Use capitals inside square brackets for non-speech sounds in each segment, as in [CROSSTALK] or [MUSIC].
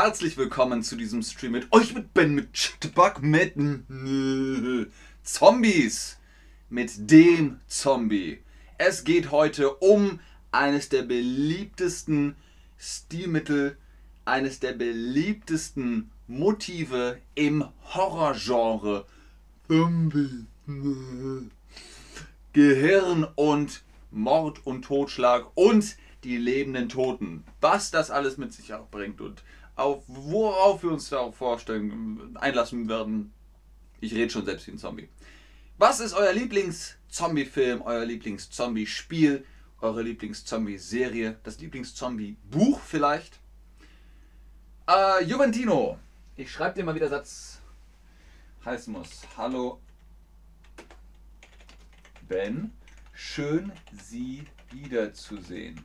herzlich willkommen zu diesem Stream mit euch mit Ben mit Chatbug mit Zombies. Mit dem Zombie. Es geht heute um eines der beliebtesten Stilmittel, eines der beliebtesten Motive im Horrorgenre. Zombie. Gehirn und Mord und Totschlag und die lebenden Toten. Was das alles mit sich auch bringt und auf worauf wir uns da vorstellen, einlassen werden. Ich rede schon selbst wie ein Zombie. Was ist euer Lieblings-Zombie-Film, euer Lieblings-Zombie-Spiel, eure Lieblings-Zombie-Serie, das Lieblings-Zombie-Buch vielleicht? Äh, Juventino, ich schreibe dir mal wieder Satz heißen muss. Hallo Ben, schön Sie wiederzusehen.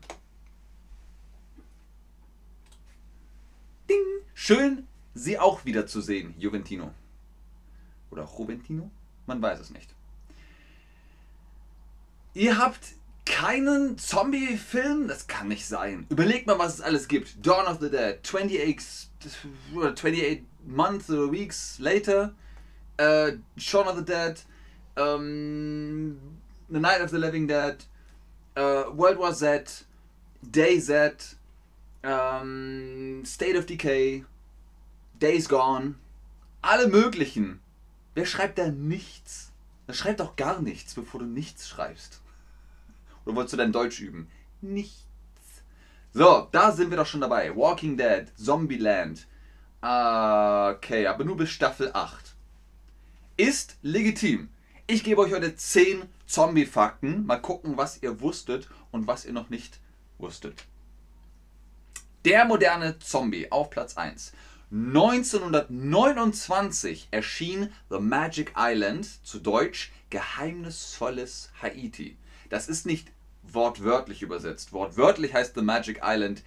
Schön, Sie auch wiederzusehen, Juventino. Oder Juventino? Man weiß es nicht. Ihr habt keinen Zombie-Film? Das kann nicht sein. Überlegt mal, was es alles gibt. Dawn of the Dead, 28, 28 Months or Weeks Later, uh, Shaun of the Dead, um, The Night of the Living Dead, uh, World War Z, Day Z, um, State of Decay, Days Gone, alle möglichen. Wer schreibt da nichts? Da schreibt doch gar nichts, bevor du nichts schreibst. Oder wolltest du dein Deutsch üben? Nichts. So, da sind wir doch schon dabei. Walking Dead, Zombieland. Okay, aber nur bis Staffel 8. Ist legitim. Ich gebe euch heute 10 Zombie-Fakten. Mal gucken, was ihr wusstet und was ihr noch nicht wusstet. Der moderne Zombie auf Platz 1. 1929 erschien The Magic Island, zu Deutsch Geheimnisvolles Haiti. Das ist nicht wortwörtlich übersetzt. Wortwörtlich heißt The Magic Island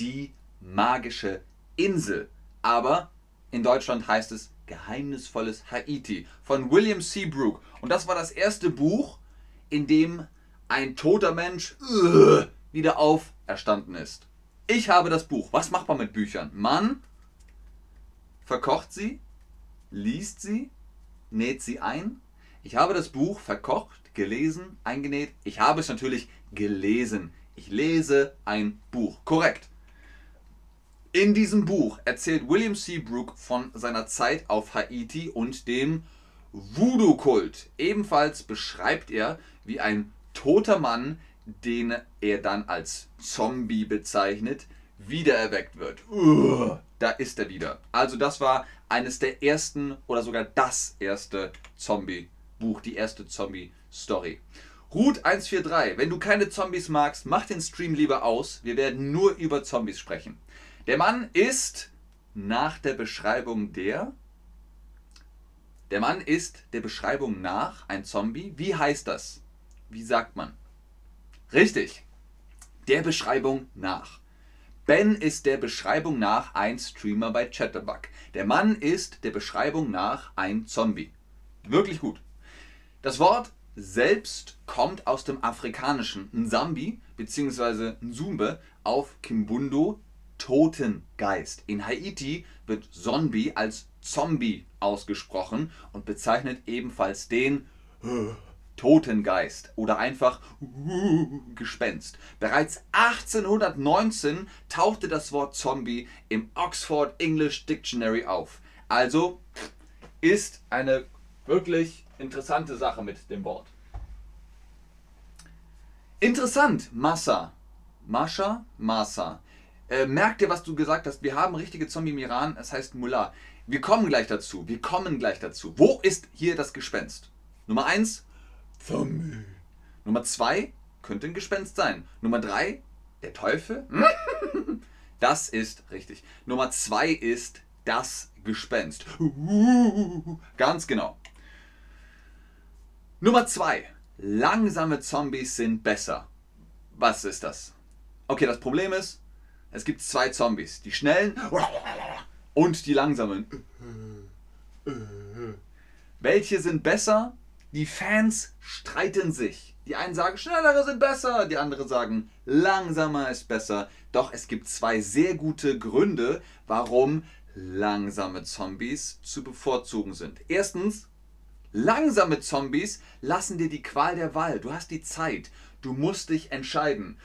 die magische Insel. Aber in Deutschland heißt es Geheimnisvolles Haiti von William Seabrook. Und das war das erste Buch, in dem ein toter Mensch uh, wieder auferstanden ist. Ich habe das Buch. Was macht man mit Büchern? Man verkocht sie, liest sie, näht sie ein. Ich habe das Buch verkocht, gelesen, eingenäht. Ich habe es natürlich gelesen. Ich lese ein Buch. Korrekt. In diesem Buch erzählt William Seabrook von seiner Zeit auf Haiti und dem Voodoo-Kult. Ebenfalls beschreibt er, wie ein toter Mann, den er dann als Zombie bezeichnet, wiedererweckt wird. Uh, da ist er wieder. Also das war eines der ersten oder sogar das erste Zombie-Buch, die erste Zombie-Buch. Story. Root 143, wenn du keine Zombies magst, mach den Stream lieber aus. Wir werden nur über Zombies sprechen. Der Mann ist nach der Beschreibung der. Der Mann ist der Beschreibung nach ein Zombie. Wie heißt das? Wie sagt man? Richtig. Der Beschreibung nach. Ben ist der Beschreibung nach ein Streamer bei Chatterbug. Der Mann ist der Beschreibung nach ein Zombie. Wirklich gut. Das Wort selbst kommt aus dem afrikanischen Nsambi bzw. Nzumbe auf Kimbundo Totengeist. In Haiti wird Zombie als Zombie ausgesprochen und bezeichnet ebenfalls den Totengeist oder einfach Gespenst. Bereits 1819 tauchte das Wort Zombie im Oxford English Dictionary auf. Also ist eine wirklich interessante Sache mit dem Wort. Interessant, Massa. Mascha, Massa. Äh, merk dir, was du gesagt hast. Wir haben richtige Zombie im Iran, es heißt Mullah. Wir kommen gleich dazu. Wir kommen gleich dazu. Wo ist hier das Gespenst? Nummer 1, Zombie. Nummer 2, könnte ein Gespenst sein. Nummer 3, der Teufel. [LAUGHS] Das ist richtig. Nummer 2 ist das Gespenst. Ganz genau. Nummer 2. Langsame Zombies sind besser. Was ist das? Okay, das Problem ist, es gibt zwei Zombies. Die schnellen und die langsamen. Welche sind besser? Die Fans streiten sich. Die einen sagen, schnellere sind besser, die anderen sagen, langsamer ist besser. Doch es gibt zwei sehr gute Gründe, warum langsame Zombies zu bevorzugen sind. Erstens, langsame Zombies lassen dir die Qual der Wahl. Du hast die Zeit. Du musst dich entscheiden.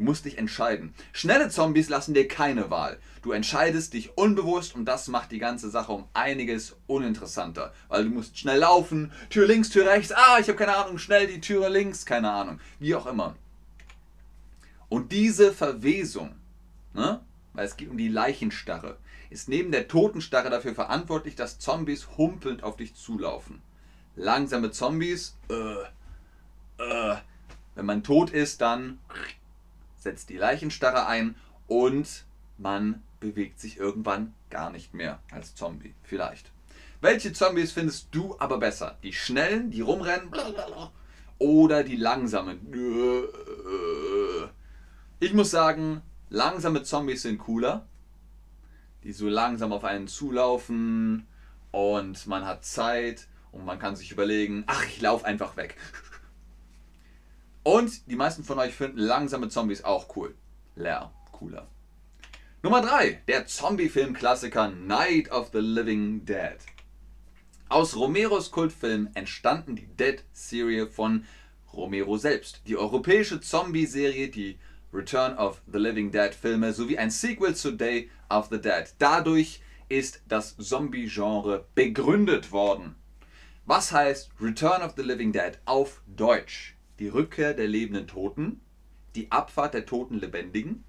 Du musst dich entscheiden. Schnelle Zombies lassen dir keine Wahl. Du entscheidest dich unbewusst und das macht die ganze Sache um einiges uninteressanter. Weil du musst schnell laufen, Tür links, Tür rechts, ah, ich habe keine Ahnung, schnell die Türe links, keine Ahnung, wie auch immer. Und diese Verwesung, ne, weil es geht um die Leichenstarre, ist neben der Totenstarre dafür verantwortlich, dass Zombies humpelnd auf dich zulaufen. Langsame Zombies, äh, äh, wenn man tot ist, dann setzt die Leichenstarre ein und man bewegt sich irgendwann gar nicht mehr als Zombie. Vielleicht. Welche Zombies findest du aber besser? Die schnellen, die rumrennen? Oder die langsamen? Ich muss sagen, langsame Zombies sind cooler. Die so langsam auf einen zulaufen und man hat Zeit und man kann sich überlegen, ach, ich laufe einfach weg. Und die meisten von euch finden langsame Zombies auch cool. Leer, cooler. Nummer 3. Der Zombie-Film-Klassiker Night of the Living Dead. Aus Romeros Kultfilm entstanden die Dead-Serie von Romero selbst. Die europäische Zombie-Serie, die Return of the Living Dead Filme sowie ein Sequel zu Day of the Dead. Dadurch ist das Zombie-Genre begründet worden. Was heißt Return of the Living Dead auf Deutsch? Die Rückkehr der lebenden Toten, die Abfahrt der toten Lebendigen.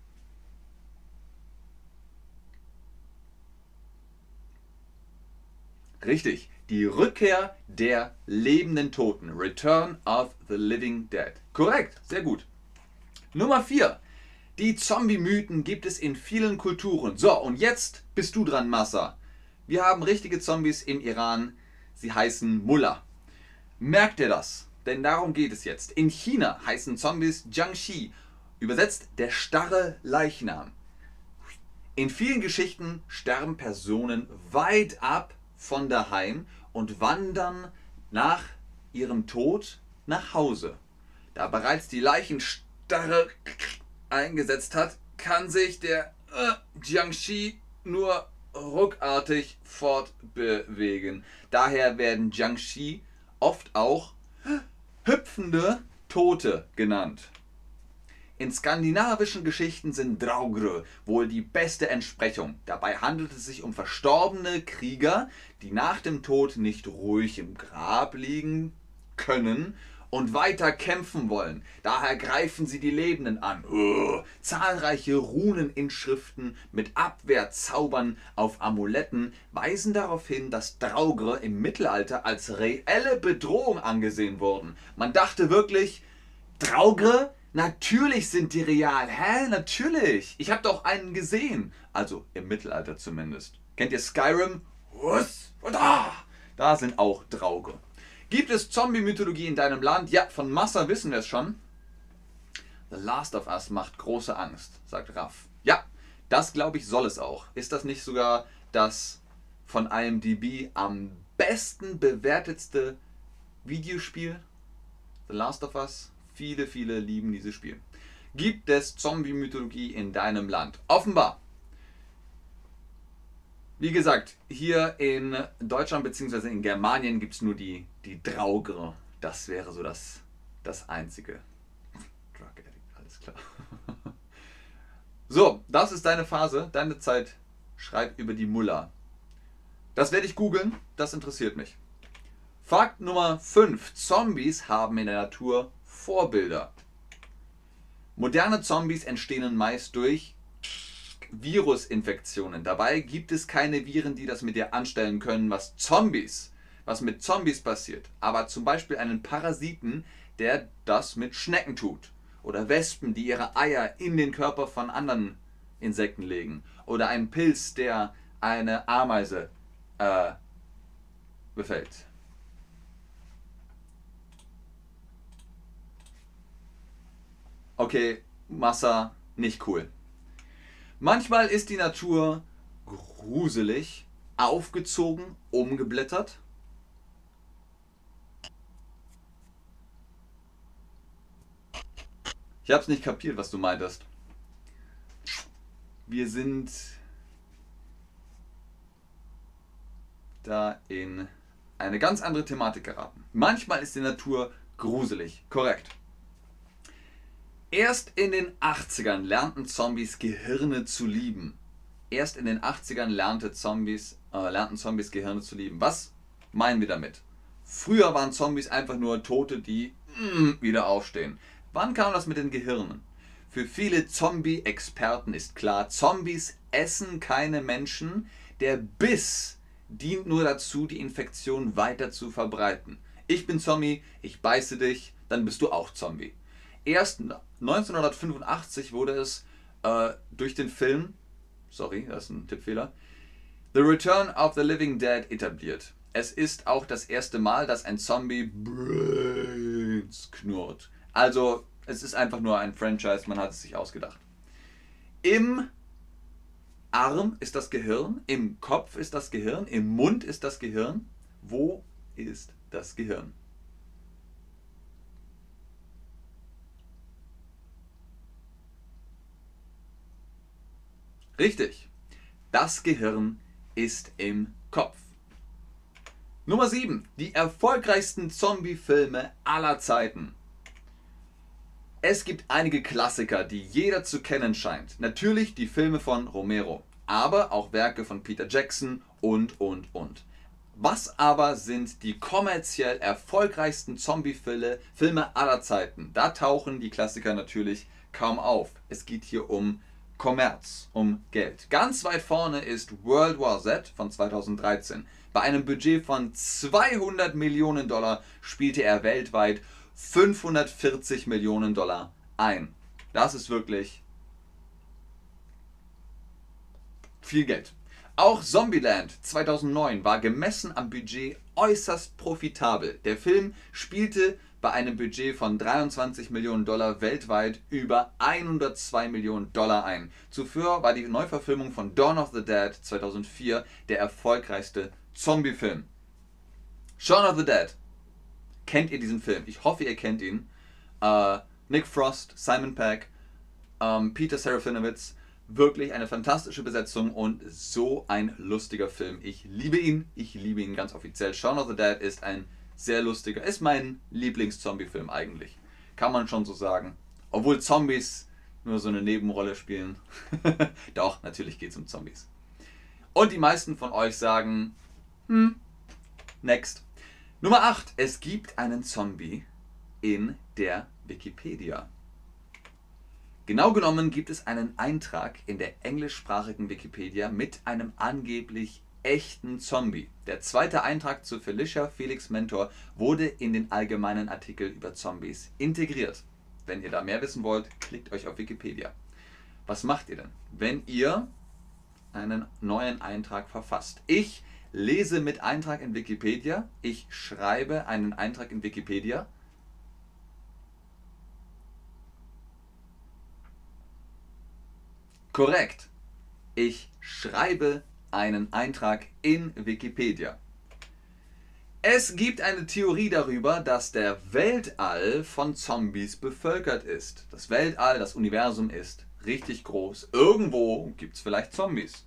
Richtig, die Rückkehr der lebenden Toten. Return of the Living Dead. Korrekt, sehr gut. Nummer 4. Die Zombie-Mythen gibt es in vielen Kulturen. So, und jetzt bist du dran, Massa. Wir haben richtige Zombies im Iran. Sie heißen Mullah. Merkt ihr das? Denn darum geht es jetzt. In China heißen Zombies Jiangxi, übersetzt der starre Leichnam. In vielen Geschichten sterben Personen weit ab von daheim und wandern nach ihrem Tod nach Hause. Da bereits die Leichenstarre eingesetzt hat, kann sich der äh, Jiangxi nur ruckartig fortbewegen. Daher werden Jiangxi oft auch hüpfende Tote genannt. In skandinavischen Geschichten sind Draugr wohl die beste Entsprechung. Dabei handelt es sich um verstorbene Krieger, die nach dem Tod nicht ruhig im Grab liegen können und weiter kämpfen wollen. Daher greifen sie die Lebenden an. Uh, zahlreiche Runeninschriften mit Abwehrzaubern auf Amuletten weisen darauf hin, dass Draugre im Mittelalter als reelle Bedrohung angesehen wurden. Man dachte wirklich, Draugre? Natürlich sind die real. Hä? Natürlich. Ich habe doch einen gesehen. Also im Mittelalter zumindest. Kennt ihr Skyrim? Was? Da, da sind auch Drauge. Gibt es Zombie-Mythologie in deinem Land? Ja, von Massa wissen wir es schon. The Last of Us macht große Angst, sagt Raff. Ja, das glaube ich soll es auch. Ist das nicht sogar das von IMDb am besten bewertetste Videospiel? The Last of Us? Viele, viele lieben dieses Spiel. Gibt es Zombie-Mythologie in deinem Land? Offenbar. Wie gesagt, hier in Deutschland bzw. in Germanien gibt es nur die, die Draugre. Das wäre so das, das Einzige. Drug Addict, alles klar. [LAUGHS] so, das ist deine Phase, deine Zeit. Schreib über die Muller. Das werde ich googeln, das interessiert mich. Fakt Nummer 5. Zombies haben in der Natur Vorbilder. Moderne Zombies entstehen meist durch Virusinfektionen. Dabei gibt es keine Viren, die das mit dir anstellen können, was Zombies, was mit Zombies passiert. Aber zum Beispiel einen Parasiten, der das mit Schnecken tut. Oder Wespen, die ihre Eier in den Körper von anderen Insekten legen. Oder einen Pilz, der eine Ameise äh, befällt. Okay, Massa, nicht cool. Manchmal ist die Natur gruselig, aufgezogen, umgeblättert. Ich habe es nicht kapiert, was du meintest. Wir sind da in eine ganz andere Thematik geraten. Manchmal ist die Natur gruselig, korrekt. Erst in den 80ern lernten Zombies Gehirne zu lieben. Erst in den 80ern lernte Zombies, äh, lernten Zombies Gehirne zu lieben. Was meinen wir damit? Früher waren Zombies einfach nur Tote, die mm, wieder aufstehen. Wann kam das mit den Gehirnen? Für viele Zombie-Experten ist klar, Zombies essen keine Menschen. Der Biss dient nur dazu, die Infektion weiter zu verbreiten. Ich bin Zombie, ich beiße dich, dann bist du auch Zombie. Erst 1985 wurde es äh, durch den Film, sorry, das ist ein Tippfehler, The Return of the Living Dead etabliert. Es ist auch das erste Mal, dass ein Zombie Brains knurrt. Also, es ist einfach nur ein Franchise, man hat es sich ausgedacht. Im Arm ist das Gehirn, im Kopf ist das Gehirn, im Mund ist das Gehirn. Wo ist das Gehirn? Richtig. Das Gehirn ist im Kopf. Nummer 7. Die erfolgreichsten Zombie-Filme aller Zeiten. Es gibt einige Klassiker, die jeder zu kennen scheint. Natürlich die Filme von Romero, aber auch Werke von Peter Jackson und, und, und. Was aber sind die kommerziell erfolgreichsten Zombie-Filme Filme aller Zeiten? Da tauchen die Klassiker natürlich kaum auf. Es geht hier um Kommerz, um Geld. Ganz weit vorne ist World War Z von 2013. Bei einem Budget von 200 Millionen Dollar spielte er weltweit 540 Millionen Dollar ein. Das ist wirklich viel Geld. Auch Zombieland 2009 war gemessen am Budget äußerst profitabel. Der Film spielte bei einem Budget von 23 Millionen Dollar weltweit über 102 Millionen Dollar ein. Zuvor war die Neuverfilmung von Dawn of the Dead 2004 der erfolgreichste Zombie-Film. Shaun of the Dead kennt ihr diesen Film? Ich hoffe, ihr kennt ihn. Äh, Nick Frost, Simon Peck, ähm, Peter Serafinowicz. Wirklich eine fantastische Besetzung und so ein lustiger Film. Ich liebe ihn. Ich liebe ihn ganz offiziell. Shaun of the Dead ist ein sehr lustiger, ist mein Lieblings-Zombie-Film eigentlich. Kann man schon so sagen. Obwohl Zombies nur so eine Nebenrolle spielen. [LAUGHS] Doch, natürlich geht es um Zombies. Und die meisten von euch sagen, hm, next. Nummer 8. Es gibt einen Zombie in der Wikipedia. Genau genommen gibt es einen Eintrag in der englischsprachigen Wikipedia mit einem angeblich echten Zombie. Der zweite Eintrag zu Felicia Felix Mentor wurde in den allgemeinen Artikel über Zombies integriert. Wenn ihr da mehr wissen wollt, klickt euch auf Wikipedia. Was macht ihr denn, wenn ihr einen neuen Eintrag verfasst? Ich lese mit Eintrag in Wikipedia, ich schreibe einen Eintrag in Wikipedia. Korrekt. Ich schreibe einen Eintrag in Wikipedia. Es gibt eine Theorie darüber, dass der Weltall von Zombies bevölkert ist. Das Weltall, das Universum ist richtig groß. Irgendwo gibt es vielleicht Zombies.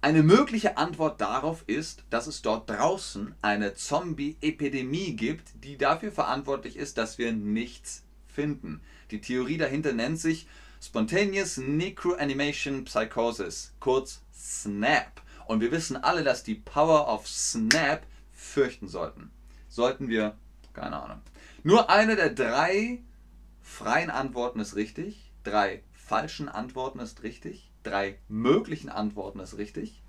Eine mögliche Antwort darauf ist, dass es dort draußen eine Zombie-Epidemie gibt, die dafür verantwortlich ist, dass wir nichts finden. Die Theorie dahinter nennt sich Spontaneous Necroanimation Psychosis, kurz SNAP. Und wir wissen alle, dass die Power of SNAP fürchten sollten. Sollten wir, keine Ahnung. Nur eine der drei freien Antworten ist richtig, drei falschen Antworten ist richtig drei möglichen Antworten ist richtig.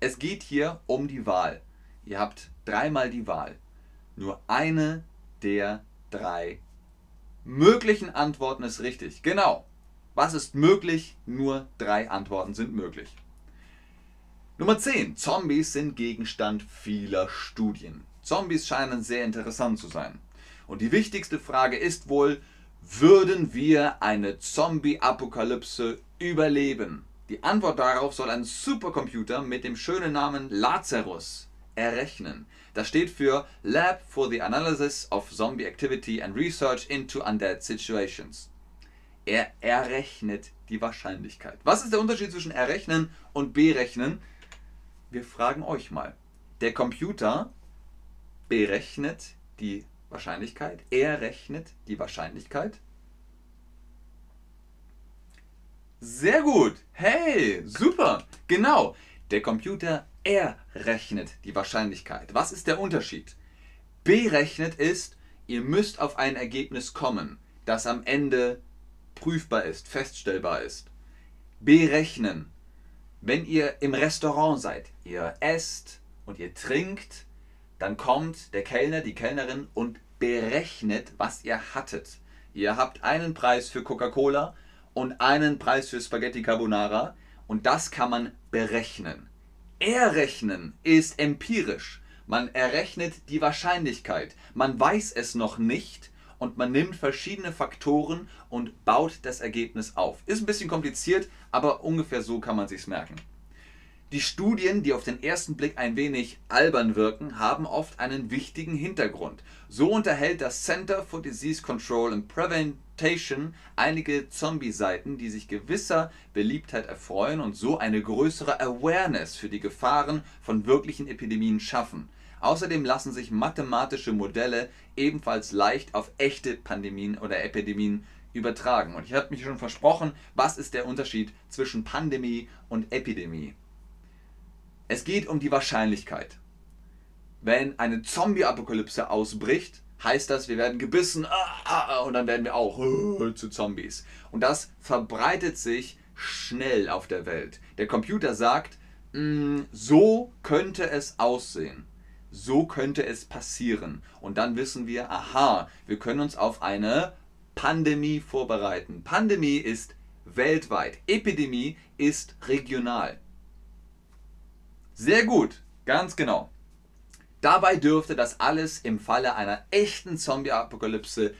Es geht hier um die Wahl. Ihr habt dreimal die Wahl. Nur eine der drei möglichen Antworten ist richtig. Genau. Was ist möglich? Nur drei Antworten sind möglich. Nummer 10. Zombies sind Gegenstand vieler Studien. Zombies scheinen sehr interessant zu sein. Und die wichtigste Frage ist wohl, würden wir eine Zombie-Apokalypse überleben? Die Antwort darauf soll ein Supercomputer mit dem schönen Namen Lazarus errechnen. Das steht für Lab for the Analysis of Zombie Activity and Research into Undead Situations. Er errechnet die Wahrscheinlichkeit. Was ist der Unterschied zwischen errechnen und berechnen? Wir fragen euch mal. Der Computer berechnet die Wahrscheinlichkeit. Er rechnet die Wahrscheinlichkeit. Sehr gut. Hey, super. Genau. Der Computer errechnet die Wahrscheinlichkeit. Was ist der Unterschied? Berechnet ist, ihr müsst auf ein Ergebnis kommen, das am Ende prüfbar ist, feststellbar ist. Berechnen. Wenn ihr im Restaurant seid, ihr esst und ihr trinkt, dann kommt der Kellner, die Kellnerin und berechnet, was ihr hattet. Ihr habt einen Preis für Coca-Cola und einen Preis für Spaghetti Carbonara und das kann man berechnen. Errechnen ist empirisch. Man errechnet die Wahrscheinlichkeit. Man weiß es noch nicht und man nimmt verschiedene Faktoren und baut das Ergebnis auf. Ist ein bisschen kompliziert, aber ungefähr so kann man sich's merken. Die Studien, die auf den ersten Blick ein wenig albern wirken, haben oft einen wichtigen Hintergrund. So unterhält das Center for Disease Control and Prevention einige Zombie-Seiten, die sich gewisser Beliebtheit erfreuen und so eine größere Awareness für die Gefahren von wirklichen Epidemien schaffen. Außerdem lassen sich mathematische Modelle ebenfalls leicht auf echte Pandemien oder Epidemien übertragen. Und ich habe mich schon versprochen, was ist der Unterschied zwischen Pandemie und Epidemie? Es geht um die Wahrscheinlichkeit. Wenn eine Zombie-Apokalypse ausbricht, heißt das, wir werden gebissen ah, ah, ah, und dann werden wir auch äh, zu Zombies. Und das verbreitet sich schnell auf der Welt. Der Computer sagt, mm, so könnte es aussehen. So könnte es passieren. Und dann wissen wir, aha, wir können uns auf eine Pandemie vorbereiten. Pandemie ist weltweit. Epidemie ist regional. Sehr gut, ganz genau. Dabei dürfte das alles im Falle einer echten Zombie-Apokalypse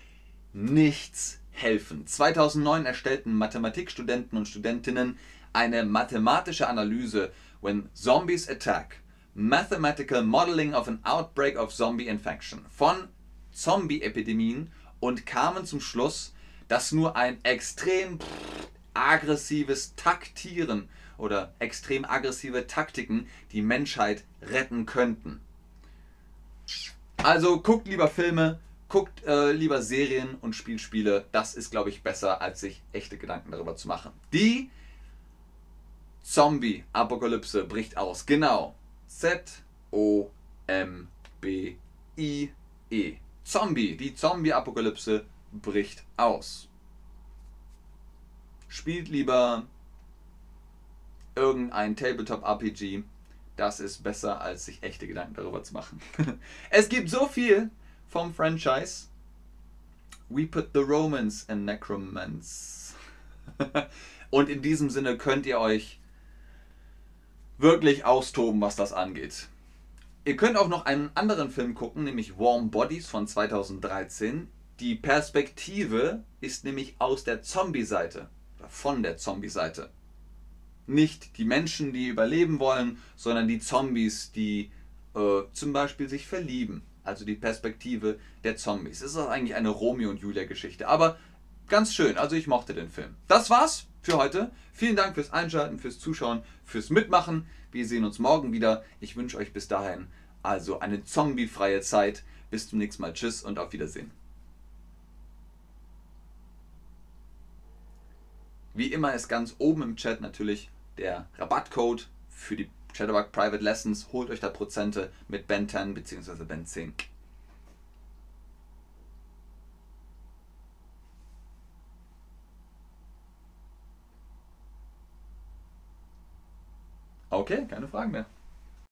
nichts helfen. 2009 erstellten Mathematikstudenten und Studentinnen eine mathematische Analyse When Zombies Attack, Mathematical Modeling of an Outbreak of Zombie Infection von Zombie-Epidemien und kamen zum Schluss, dass nur ein extrem aggressives Taktieren oder extrem aggressive Taktiken die Menschheit retten könnten. Also guckt lieber Filme, guckt äh, lieber Serien und spielt Spiele. Das ist, glaube ich, besser, als sich echte Gedanken darüber zu machen. Die Zombie-Apokalypse bricht aus. Genau. Z-O-M-B-I-E. Zombie. Die Zombie-Apokalypse bricht aus. Spielt lieber irgendein Tabletop-RPG. Das ist besser, als sich echte Gedanken darüber zu machen. [LAUGHS] es gibt so viel vom Franchise. We put the Romans in Necromance. [LAUGHS] Und in diesem Sinne könnt ihr euch wirklich austoben, was das angeht. Ihr könnt auch noch einen anderen Film gucken, nämlich Warm Bodies von 2013. Die Perspektive ist nämlich aus der Zombie-Seite, von der Zombie-Seite nicht die Menschen, die überleben wollen, sondern die Zombies, die äh, zum Beispiel sich verlieben. Also die Perspektive der Zombies. Es ist eigentlich eine Romeo und Julia Geschichte. Aber ganz schön. Also ich mochte den Film. Das war's für heute. Vielen Dank fürs Einschalten, fürs Zuschauen, fürs Mitmachen. Wir sehen uns morgen wieder. Ich wünsche euch bis dahin also eine zombiefreie Zeit. Bis zum nächsten Mal. Tschüss und auf Wiedersehen. Wie immer ist ganz oben im Chat natürlich der Rabattcode für die Chatterbug Private Lessons. Holt euch da Prozente mit Ben 10 bzw. Ben 10. Okay, keine Fragen mehr.